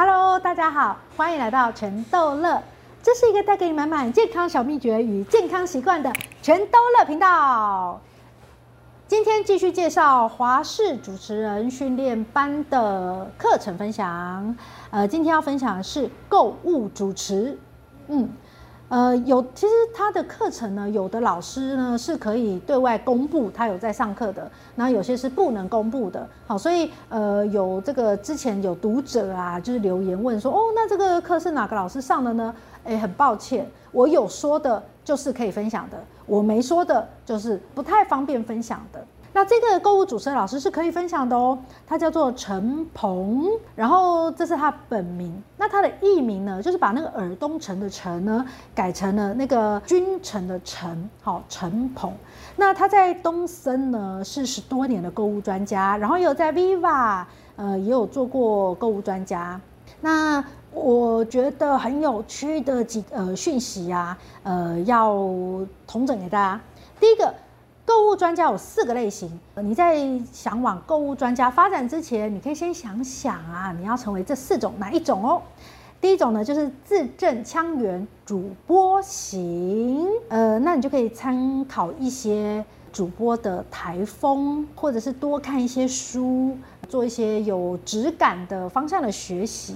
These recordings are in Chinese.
Hello，大家好，欢迎来到全豆乐，这是一个带给你满满健康小秘诀与健康习惯的全豆乐频道。今天继续介绍华视主持人训练班的课程分享。呃，今天要分享的是购物主持。嗯。呃，有其实他的课程呢，有的老师呢是可以对外公布他有在上课的，那有些是不能公布的。好，所以呃，有这个之前有读者啊，就是留言问说，哦，那这个课是哪个老师上的呢？诶，很抱歉，我有说的就是可以分享的，我没说的就是不太方便分享的。那这个购物主持人老师是可以分享的哦，他叫做陈鹏，然后这是他本名。那他的艺名呢，就是把那个耳东城的城呢，改成了那个君臣的臣，好，陈鹏。那他在东森呢是十多年的购物专家，然后有在 Viva，呃，也有做过购物专家。那我觉得很有趣的几呃讯息啊，呃，要统整给大家。第一个。购物专家有四个类型，你在想往购物专家发展之前，你可以先想想啊，你要成为这四种哪一种哦？第一种呢，就是字正腔圆主播型，呃，那你就可以参考一些主播的台风，或者是多看一些书，做一些有质感的方向的学习。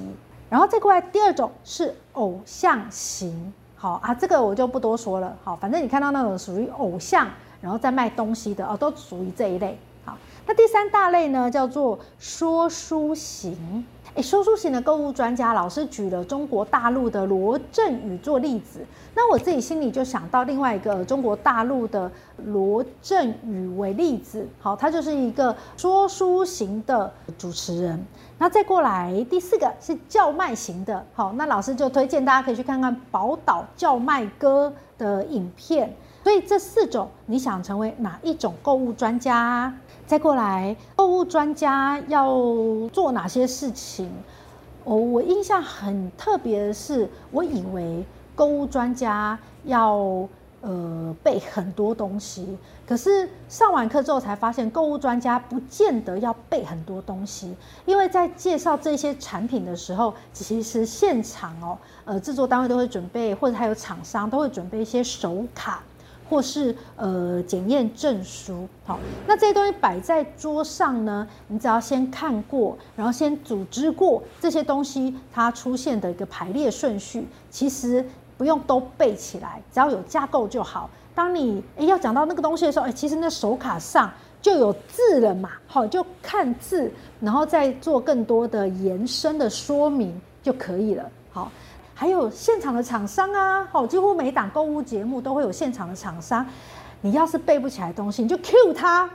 然后再过来，第二种是偶像型，好啊，这个我就不多说了，好，反正你看到那种属于偶像。然后再卖东西的哦，都属于这一类。好，那第三大类呢，叫做说书型。诶，说书型的购物专家老师举了中国大陆的罗振宇做例子，那我自己心里就想到另外一个中国大陆的罗振宇为例子。好，他就是一个说书型的主持人。那再过来第四个是叫卖型的。好，那老师就推荐大家可以去看看宝岛叫卖哥的影片。所以这四种，你想成为哪一种购物专家？再过来，购物专家要做哪些事情？哦，我印象很特别的是，我以为购物专家要呃背很多东西，可是上完课之后才发现，购物专家不见得要背很多东西，因为在介绍这些产品的时候，其实现场哦，呃，制作单位都会准备，或者还有厂商都会准备一些手卡。或是呃检验证书，好，那这些东西摆在桌上呢，你只要先看过，然后先组织过这些东西它出现的一个排列顺序，其实不用都背起来，只要有架构就好。当你诶要讲到那个东西的时候，诶其实那手卡上就有字了嘛，好，就看字，然后再做更多的延伸的说明就可以了，好。还有现场的厂商啊，哦，几乎每档购物节目都会有现场的厂商。你要是背不起来东西，你就 cue 他，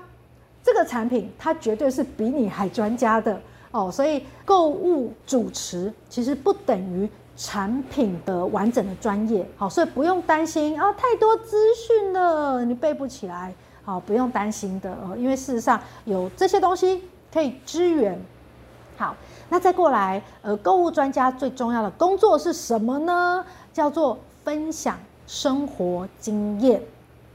这个产品他绝对是比你还专家的哦。所以购物主持其实不等于产品的完整的专业，好，所以不用担心啊，太多资讯了，你背不起来，好，不用担心的哦，因为事实上有这些东西可以支援。好，那再过来，呃，购物专家最重要的工作是什么呢？叫做分享生活经验。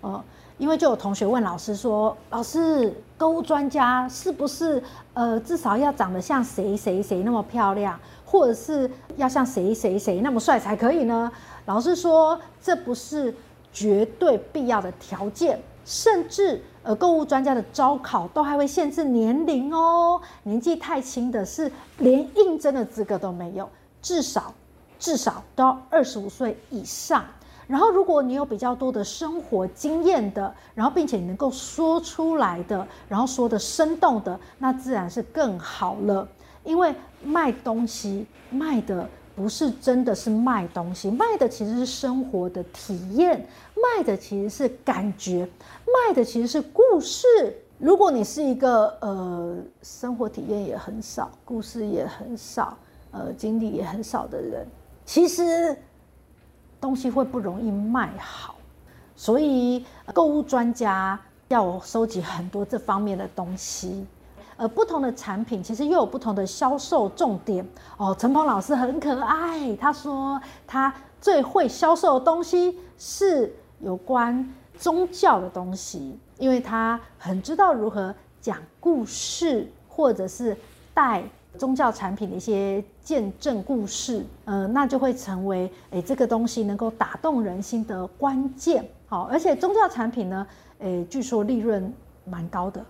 哦、呃，因为就有同学问老师说：“老师，购物专家是不是呃至少要长得像谁谁谁那么漂亮，或者是要像谁谁谁那么帅才可以呢？”老师说：“这不是绝对必要的条件，甚至。”呃，购物专家的招考都还会限制年龄哦，年纪太轻的是连应征的资格都没有，至少至少都要二十五岁以上。然后，如果你有比较多的生活经验的，然后并且你能够说出来的，然后说的生动的，那自然是更好了。因为卖东西卖的。不是真的是卖东西，卖的其实是生活的体验，卖的其实是感觉，卖的其实是故事。如果你是一个呃生活体验也很少，故事也很少，呃经历也很少的人，其实东西会不容易卖好。所以购物专家要收集很多这方面的东西。呃，不同的产品其实又有不同的销售重点哦。陈鹏老师很可爱，他说他最会销售的东西是有关宗教的东西，因为他很知道如何讲故事，或者是带宗教产品的一些见证故事，呃，那就会成为诶这个东西能够打动人心的关键。好，而且宗教产品呢，诶，据说利润蛮高的。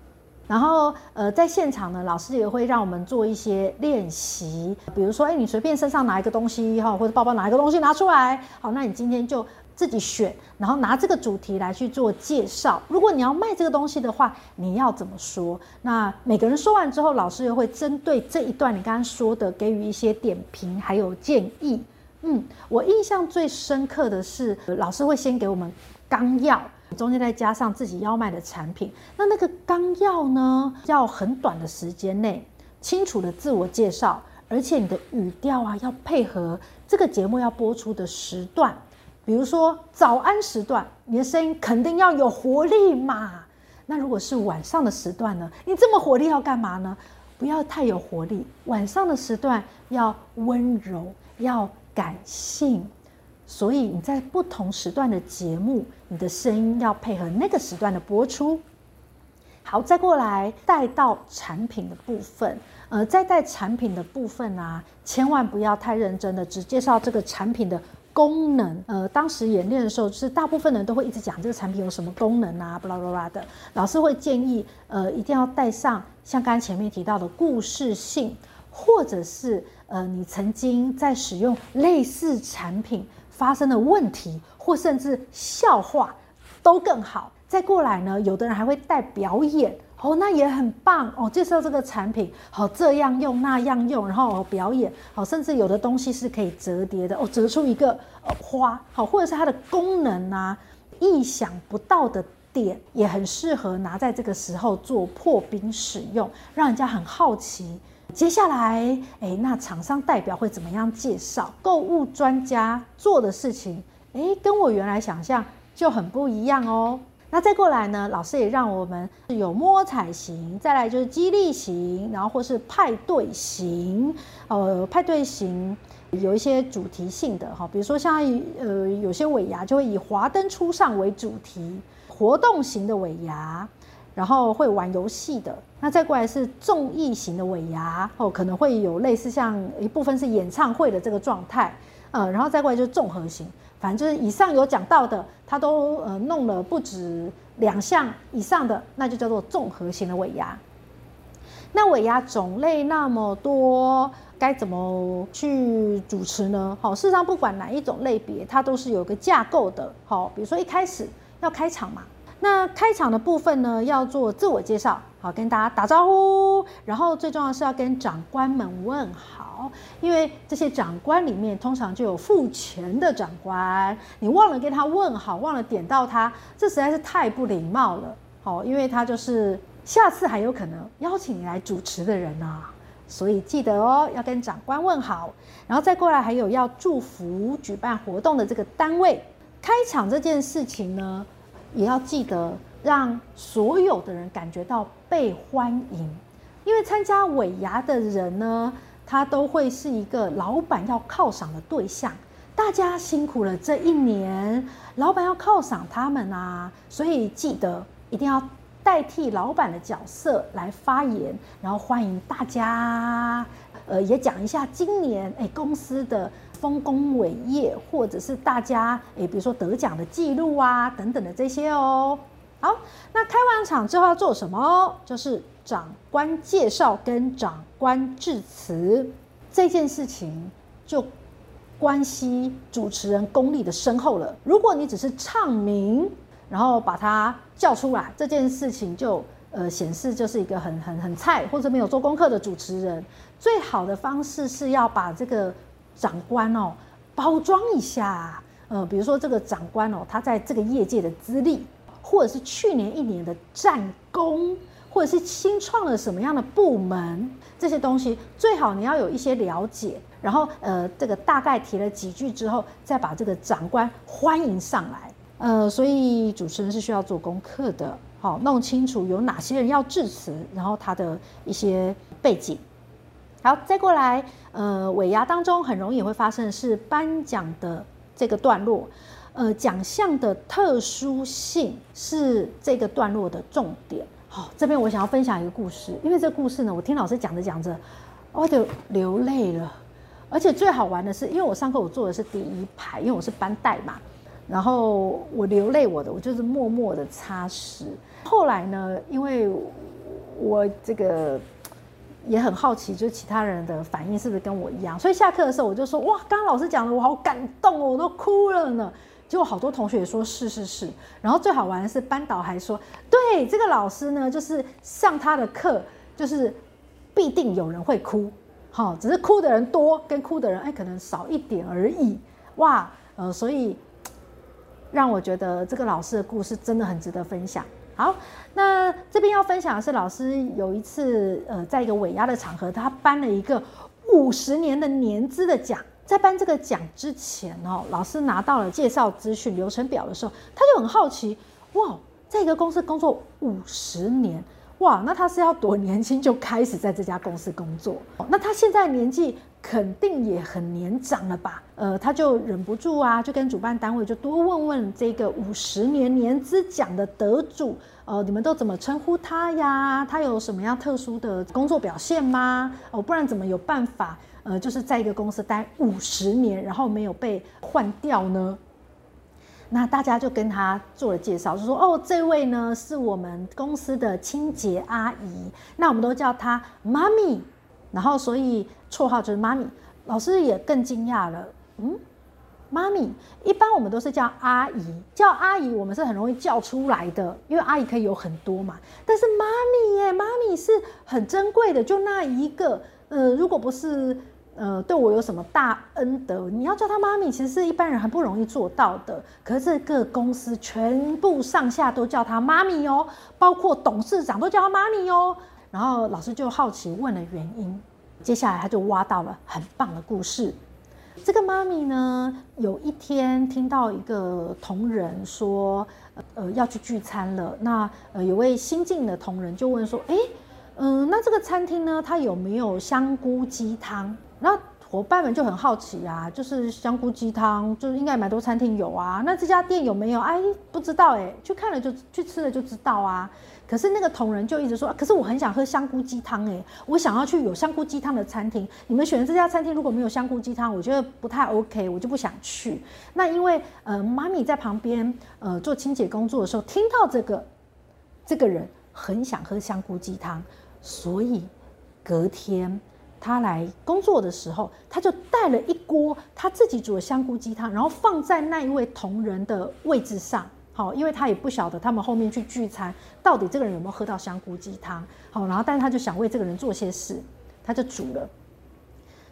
然后，呃，在现场呢，老师也会让我们做一些练习，比如说，哎，你随便身上拿一个东西哈，或者包包拿一个东西拿出来，好，那你今天就自己选，然后拿这个主题来去做介绍。如果你要卖这个东西的话，你要怎么说？那每个人说完之后，老师又会针对这一段你刚刚说的给予一些点评还有建议。嗯，我印象最深刻的是，老师会先给我们纲要。中间再加上自己要卖的产品，那那个纲要呢，要很短的时间内清楚的自我介绍，而且你的语调啊要配合这个节目要播出的时段，比如说早安时段，你的声音肯定要有活力嘛。那如果是晚上的时段呢，你这么活力要干嘛呢？不要太有活力，晚上的时段要温柔，要感性。所以你在不同时段的节目，你的声音要配合那个时段的播出。好，再过来带到产品的部分，呃，在带产品的部分啊，千万不要太认真的只介绍这个产品的功能。呃，当时演练的时候，是大部分人都会一直讲这个产品有什么功能啊，巴拉巴拉的。老师会建议，呃，一定要带上像刚才前面提到的故事性，或者是呃，你曾经在使用类似产品。发生的问题，或甚至笑话，都更好。再过来呢，有的人还会带表演哦，那也很棒哦。介绍这个产品，好，这样用那样用，然后表演，好，甚至有的东西是可以折叠的哦，折出一个呃花，好，或者是它的功能啊，意想不到的点，也很适合拿在这个时候做破冰使用，让人家很好奇。接下来，诶，那厂商代表会怎么样介绍？购物专家做的事情，诶，跟我原来想象就很不一样哦。那再过来呢，老师也让我们有摸彩型，再来就是激励型，然后或是派对型。呃，派对型有一些主题性的哈，比如说像呃有些尾牙就会以华灯初上为主题，活动型的尾牙。然后会玩游戏的，那再过来是综艺型的尾牙哦，可能会有类似像一部分是演唱会的这个状态，呃，然后再过来就是综合型，反正就是以上有讲到的，他都呃弄了不止两项以上的，那就叫做综合型的尾牙。那尾牙种类那么多，该怎么去主持呢？好，事实上不管哪一种类别，它都是有个架构的。好，比如说一开始要开场嘛。那开场的部分呢，要做自我介绍，好，跟大家打招呼，然后最重要是要跟长官们问好，因为这些长官里面通常就有付钱的长官，你忘了跟他问好，忘了点到他，这实在是太不礼貌了，好，因为他就是下次还有可能邀请你来主持的人啊，所以记得哦，要跟长官问好，然后再过来还有要祝福举办活动的这个单位，开场这件事情呢。也要记得让所有的人感觉到被欢迎，因为参加尾牙的人呢，他都会是一个老板要犒赏的对象。大家辛苦了这一年，老板要犒赏他们啊，所以记得一定要代替老板的角色来发言，然后欢迎大家。呃，也讲一下今年哎公司的。丰功伟业，或者是大家诶，比如说得奖的记录啊，等等的这些哦。好，那开完场之后要做什么？就是长官介绍跟长官致辞这件事情，就关系主持人功力的深厚了。如果你只是唱名，然后把他叫出来，这件事情就呃显示就是一个很很很菜或者没有做功课的主持人。最好的方式是要把这个。长官哦，包装一下，呃，比如说这个长官哦，他在这个业界的资历，或者是去年一年的战功，或者是新创了什么样的部门，这些东西最好你要有一些了解，然后呃，这个大概提了几句之后，再把这个长官欢迎上来，呃，所以主持人是需要做功课的，好，弄清楚有哪些人要致辞，然后他的一些背景。好，再过来，呃，尾牙当中很容易会发生的是颁奖的这个段落，呃，奖项的特殊性是这个段落的重点。好，这边我想要分享一个故事，因为这故事呢，我听老师讲着讲着，我就流泪了。而且最好玩的是，因为我上课我坐的是第一排，因为我是班代嘛。然后我流泪，我的我就是默默的擦拭。后来呢，因为我这个也很好奇，就是其他人的反应是不是跟我一样，所以下课的时候我就说：“哇，刚刚老师讲的我好感动哦，我都哭了呢。”结果好多同学也说是是是。然后最好玩的是，班导还说：“对，这个老师呢，就是上他的课，就是必定有人会哭。”好，只是哭的人多，跟哭的人哎，可能少一点而已。哇，呃，所以让我觉得这个老师的故事真的很值得分享。好，那这边要分享的是，老师有一次呃，在一个尾牙的场合，他颁了一个五十年的年资的奖。在颁这个奖之前哦，老师拿到了介绍资讯流程表的时候，他就很好奇，哇，在一个公司工作五十年。哇，那他是要多年轻就开始在这家公司工作？那他现在年纪肯定也很年长了吧？呃，他就忍不住啊，就跟主办单位就多问问这个五十年年资奖的得主，呃，你们都怎么称呼他呀？他有什么样特殊的工作表现吗？哦，不然怎么有办法？呃，就是在一个公司待五十年，然后没有被换掉呢？那大家就跟他做了介绍，就说哦，这位呢是我们公司的清洁阿姨，那我们都叫她妈咪，然后所以绰号就是妈咪。老师也更惊讶了，嗯，妈咪，一般我们都是叫阿姨，叫阿姨我们是很容易叫出来的，因为阿姨可以有很多嘛。但是妈咪耶，妈咪是很珍贵的，就那一个，呃，如果不是。呃，对我有什么大恩德？你要叫他妈咪，其实是一般人很不容易做到的。可是这个公司全部上下都叫他妈咪哦，包括董事长都叫他妈咪哦。然后老师就好奇问了原因，接下来他就挖到了很棒的故事。这个妈咪呢，有一天听到一个同仁说，呃，要去聚餐了。那呃，有位新进的同仁就问说，哎，嗯，那这个餐厅呢，它有没有香菇鸡汤？那伙伴们就很好奇啊，就是香菇鸡汤，就是应该蛮多餐厅有啊。那这家店有没有？哎，不知道哎，去看了就去吃了就知道啊。可是那个同仁就一直说，可是我很想喝香菇鸡汤哎，我想要去有香菇鸡汤的餐厅。你们选的这家餐厅如果没有香菇鸡汤，我觉得不太 OK，我就不想去。那因为呃，妈咪在旁边呃做清洁工作的时候，听到这个这个人很想喝香菇鸡汤，所以隔天。他来工作的时候，他就带了一锅他自己煮的香菇鸡汤，然后放在那一位同仁的位置上。好，因为他也不晓得他们后面去聚餐，到底这个人有没有喝到香菇鸡汤。好，然后但是他就想为这个人做些事，他就煮了。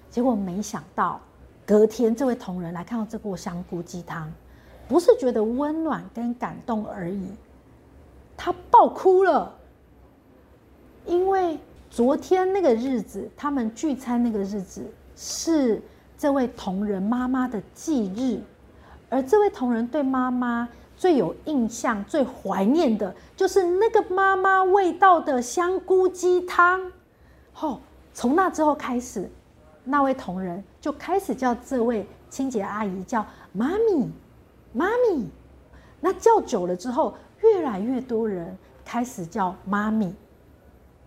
结果没想到，隔天这位同仁来看到这锅香菇鸡汤，不是觉得温暖跟感动而已，他爆哭了，因为。昨天那个日子，他们聚餐那个日子是这位同仁妈妈的忌日，而这位同仁对妈妈最有印象、最怀念的，就是那个妈妈味道的香菇鸡汤。哦，从那之后开始，那位同仁就开始叫这位清洁阿姨叫妈咪，妈咪。那叫久了之后，越来越多人开始叫妈咪。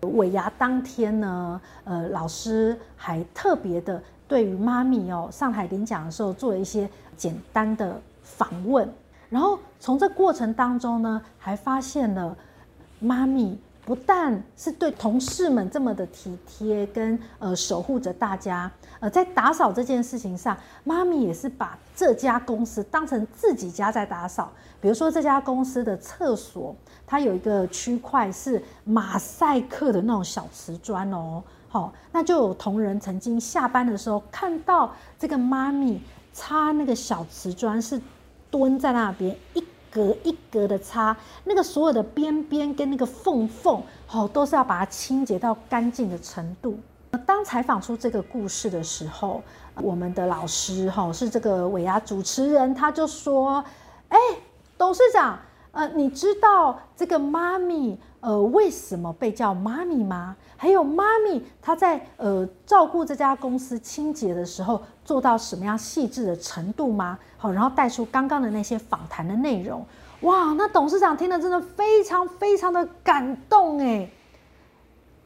尾牙当天呢，呃，老师还特别的对于妈咪哦上台领奖的时候做了一些简单的访问，然后从这过程当中呢，还发现了妈咪不但是对同事们这么的体贴跟呃守护着大家，呃，在打扫这件事情上，妈咪也是把这家公司当成自己家在打扫，比如说这家公司的厕所。它有一个区块是马赛克的那种小瓷砖哦，好，那就有同仁曾经下班的时候看到这个妈咪擦那个小瓷砖，是蹲在那边一隔一格的擦，那个所有的边边跟那个缝缝，哦，都是要把它清洁到干净的程度。当采访出这个故事的时候，我们的老师哈是这个尾牙主持人，他就说：“哎，董事长。”呃，你知道这个妈咪呃为什么被叫妈咪吗？还有妈咪她在呃照顾这家公司清洁的时候做到什么样细致的程度吗？好，然后带出刚刚的那些访谈的内容。哇，那董事长听了真的非常非常的感动诶。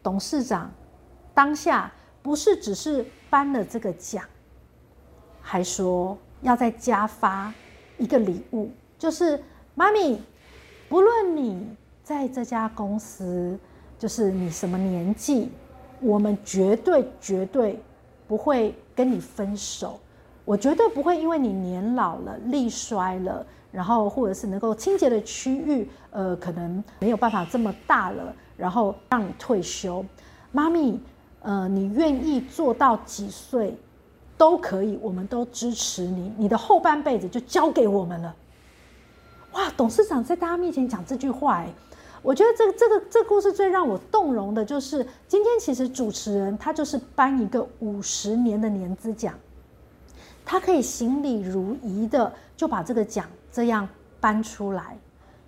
董事长当下不是只是颁了这个奖，还说要再加发一个礼物，就是妈咪，不论你在这家公司，就是你什么年纪，我们绝对绝对不会跟你分手。我绝对不会因为你年老了、力衰了，然后或者是能够清洁的区域，呃，可能没有办法这么大了，然后让你退休。妈咪，呃，你愿意做到几岁都可以，我们都支持你。你的后半辈子就交给我们了。哇，董事长在大家面前讲这句话，哎，我觉得这个这个这个故事最让我动容的就是，今天其实主持人他就是颁一个五十年的年资奖。他可以行礼如仪的就把这个奖这样颁出来，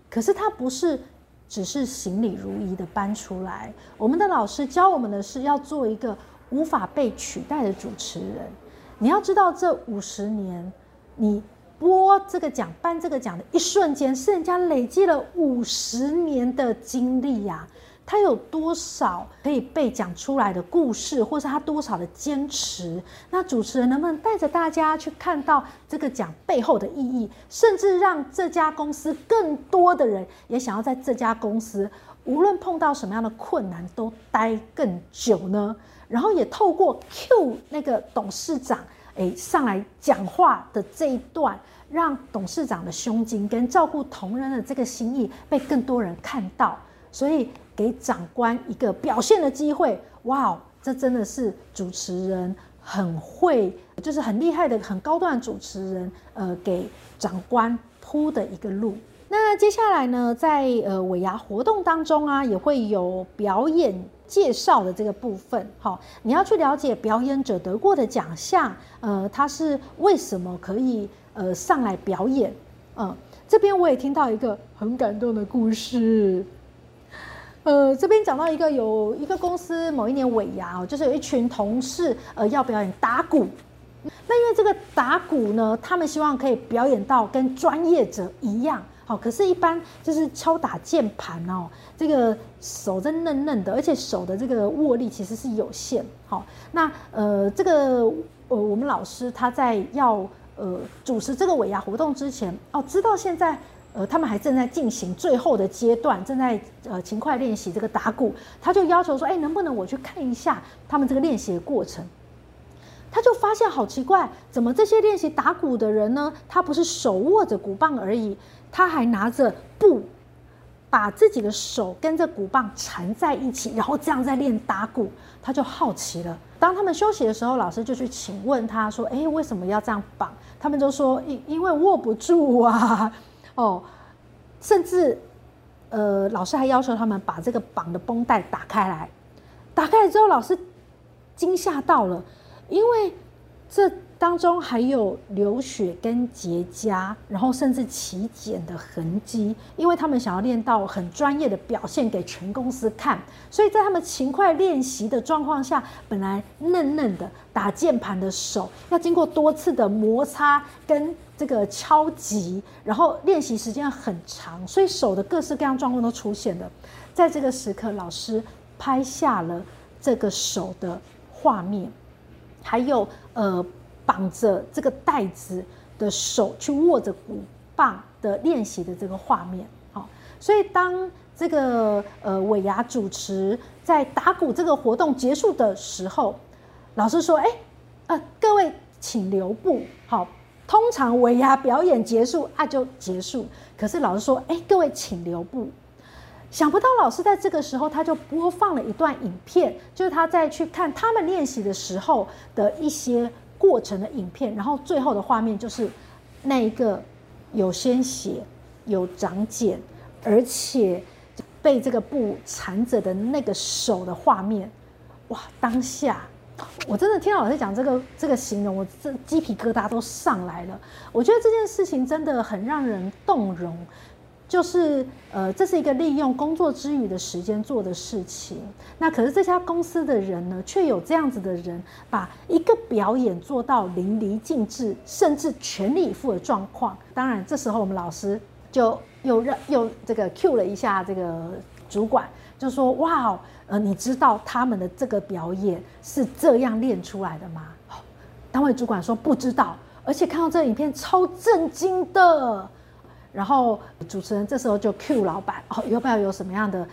可是他不是只是行礼如仪的搬出来。我们的老师教我们的是要做一个无法被取代的主持人。你要知道，这五十年你播这个奖、颁这个奖的一瞬间，是人家累积了五十年的经历呀。他有多少可以被讲出来的故事，或是他多少的坚持？那主持人能不能带着大家去看到这个奖背后的意义，甚至让这家公司更多的人也想要在这家公司，无论碰到什么样的困难都待更久呢？然后也透过 Q 那个董事长诶上来讲话的这一段，让董事长的胸襟跟照顾同仁的这个心意被更多人看到，所以。给长官一个表现的机会，哇哦，这真的是主持人很会，就是很厉害的、很高端的主持人，呃，给长官铺的一个路。那接下来呢，在呃尾牙活动当中啊，也会有表演介绍的这个部分。好，你要去了解表演者得过的奖项，呃，他是为什么可以呃上来表演？嗯、这边我也听到一个很感动的故事。呃，这边讲到一个有一个公司某一年尾牙哦，就是有一群同事呃要表演打鼓，那因为这个打鼓呢，他们希望可以表演到跟专业者一样，好，可是，一般就是敲打键盘哦，这个手真嫩嫩的，而且手的这个握力其实是有限，好，那呃这个呃我们老师他在要呃主持这个尾牙活动之前哦，知道现在。呃，他们还正在进行最后的阶段，正在呃勤快练习这个打鼓。他就要求说：“哎，能不能我去看一下他们这个练习的过程？”他就发现好奇怪，怎么这些练习打鼓的人呢？他不是手握着鼓棒而已，他还拿着布，把自己的手跟着鼓棒缠在一起，然后这样在练打鼓。他就好奇了。当他们休息的时候，老师就去请问他说：“哎，为什么要这样绑？”他们就说：“因因为握不住啊。” 哦，甚至，呃，老师还要求他们把这个绑的绷带打开来。打开来之后，老师惊吓到了，因为这当中还有流血跟结痂，然后甚至起茧的痕迹。因为他们想要练到很专业的表现给全公司看，所以在他们勤快练习的状况下，本来嫩嫩的打键盘的手，要经过多次的摩擦跟。这个敲击，然后练习时间很长，所以手的各式各样状况都出现了。在这个时刻，老师拍下了这个手的画面，还有呃绑着这个带子的手去握着鼓棒的练习的这个画面。好，所以当这个呃尾牙主持在打鼓这个活动结束的时候，老师说：“哎，呃，各位请留步。”好。通常尾牙表演结束啊就结束，可是老师说：“哎，各位请留步。”想不到老师在这个时候他就播放了一段影片，就是他在去看他们练习的时候的一些过程的影片，然后最后的画面就是那一个有鲜血、有长茧，而且被这个布缠着的那个手的画面。哇，当下！我真的听到老师讲这个这个形容，我这鸡皮疙瘩都上来了。我觉得这件事情真的很让人动容，就是呃，这是一个利用工作之余的时间做的事情。那可是这家公司的人呢，却有这样子的人，把一个表演做到淋漓尽致，甚至全力以赴的状况。当然，这时候我们老师就又让又这个 cue 了一下这个主管。就说哇，呃，你知道他们的这个表演是这样练出来的吗？单位主管说不知道，而且看到这影片超震惊的。然后主持人这时候就 Q 老板哦，要不要有什么样的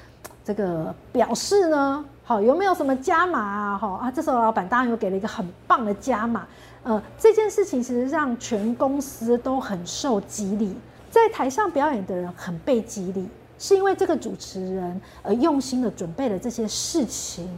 这个表示呢？好，有没有什么加码啊？哈啊，这时候老板当然又给了一个很棒的加码。呃，这件事情其实让全公司都很受激励，在台上表演的人很被激励，是因为这个主持人呃用心的准备了这些事情。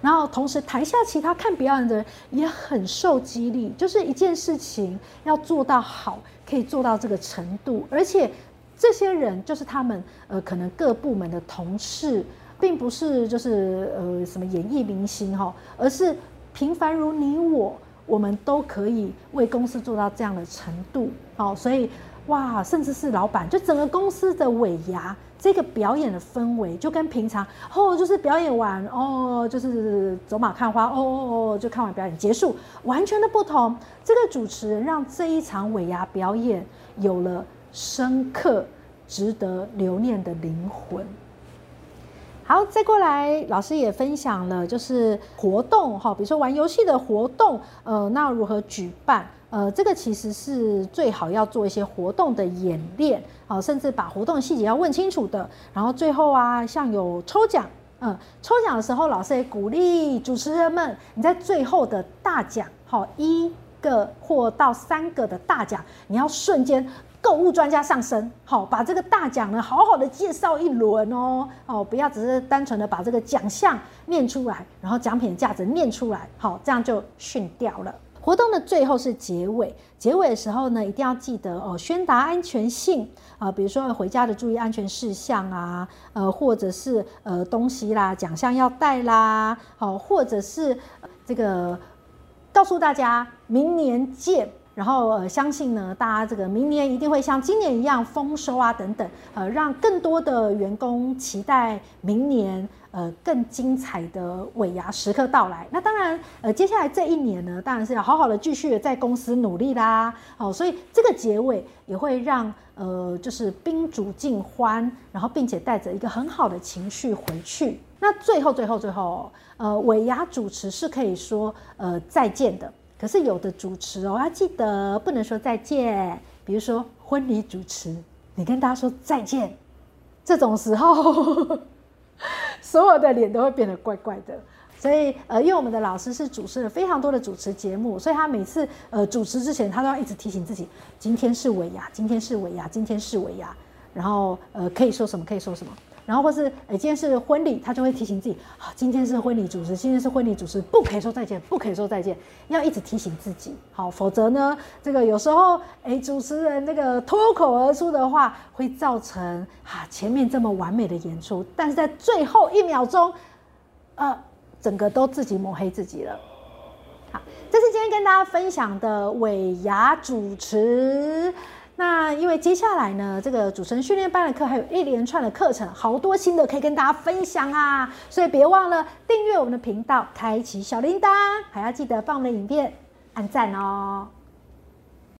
然后，同时台下其他看表演的人也很受激励，就是一件事情要做到好，可以做到这个程度，而且这些人就是他们呃可能各部门的同事，并不是就是呃什么演艺明星哈，而是平凡如你我，我们都可以为公司做到这样的程度，好，所以哇，甚至是老板，就整个公司的尾牙。这个表演的氛围就跟平常哦，就是表演完哦，就是走马看花哦哦哦，就看完表演结束，完全的不同。这个主持人让这一场尾牙表演有了深刻、值得留念的灵魂。好，再过来，老师也分享了，就是活动哈，比如说玩游戏的活动，呃，那如何举办？呃，这个其实是最好要做一些活动的演练，啊，甚至把活动细节要问清楚的。然后最后啊，像有抽奖，嗯，抽奖的时候，老师也鼓励主持人们，你在最后的大奖，好，一个或到三个的大奖，你要瞬间购物专家上身，好，把这个大奖呢好好的介绍一轮哦，哦，不要只是单纯的把这个奖项念出来，然后奖品的价值念出来，好，这样就逊掉了。活动的最后是结尾，结尾的时候呢，一定要记得哦，宣达安全性啊，比如说回家的注意安全事项啊，呃，或者是呃东西啦，奖项要带啦，好，或者是这个告诉大家明年见，然后呃相信呢，大家这个明年一定会像今年一样丰收啊等等，呃，让更多的员工期待明年。呃，更精彩的尾牙时刻到来。那当然，呃，接下来这一年呢，当然是要好好的继续在公司努力啦。好，所以这个结尾也会让呃，就是宾主尽欢，然后并且带着一个很好的情绪回去。那最后，最后，最后，呃，尾牙主持是可以说呃再见的。可是有的主持哦，要记得不能说再见。比如说婚礼主持，你跟大家说再见，这种时候。所有的脸都会变得怪怪的，所以呃，因为我们的老师是主持了非常多的主持节目，所以他每次呃主持之前，他都要一直提醒自己，今天是尾牙，今天是尾牙，今天是尾牙，然后呃可以说什么，可以说什么。然后或是哎，今天是婚礼，他就会提醒自己啊，今天是婚礼主持，今天是婚礼主持，不可以说再见，不可以说再见，要一直提醒自己，好，否则呢，这个有时候哎，主持人那个脱口而出的话，会造成啊前面这么完美的演出，但是在最后一秒钟，呃，整个都自己抹黑自己了。好，这是今天跟大家分享的尾牙主持。那因为接下来呢，这个主持人训练班的课还有一连串的课程，好多新的可以跟大家分享啊，所以别忘了订阅我们的频道，开启小铃铛，还要记得放我们的影片按赞哦。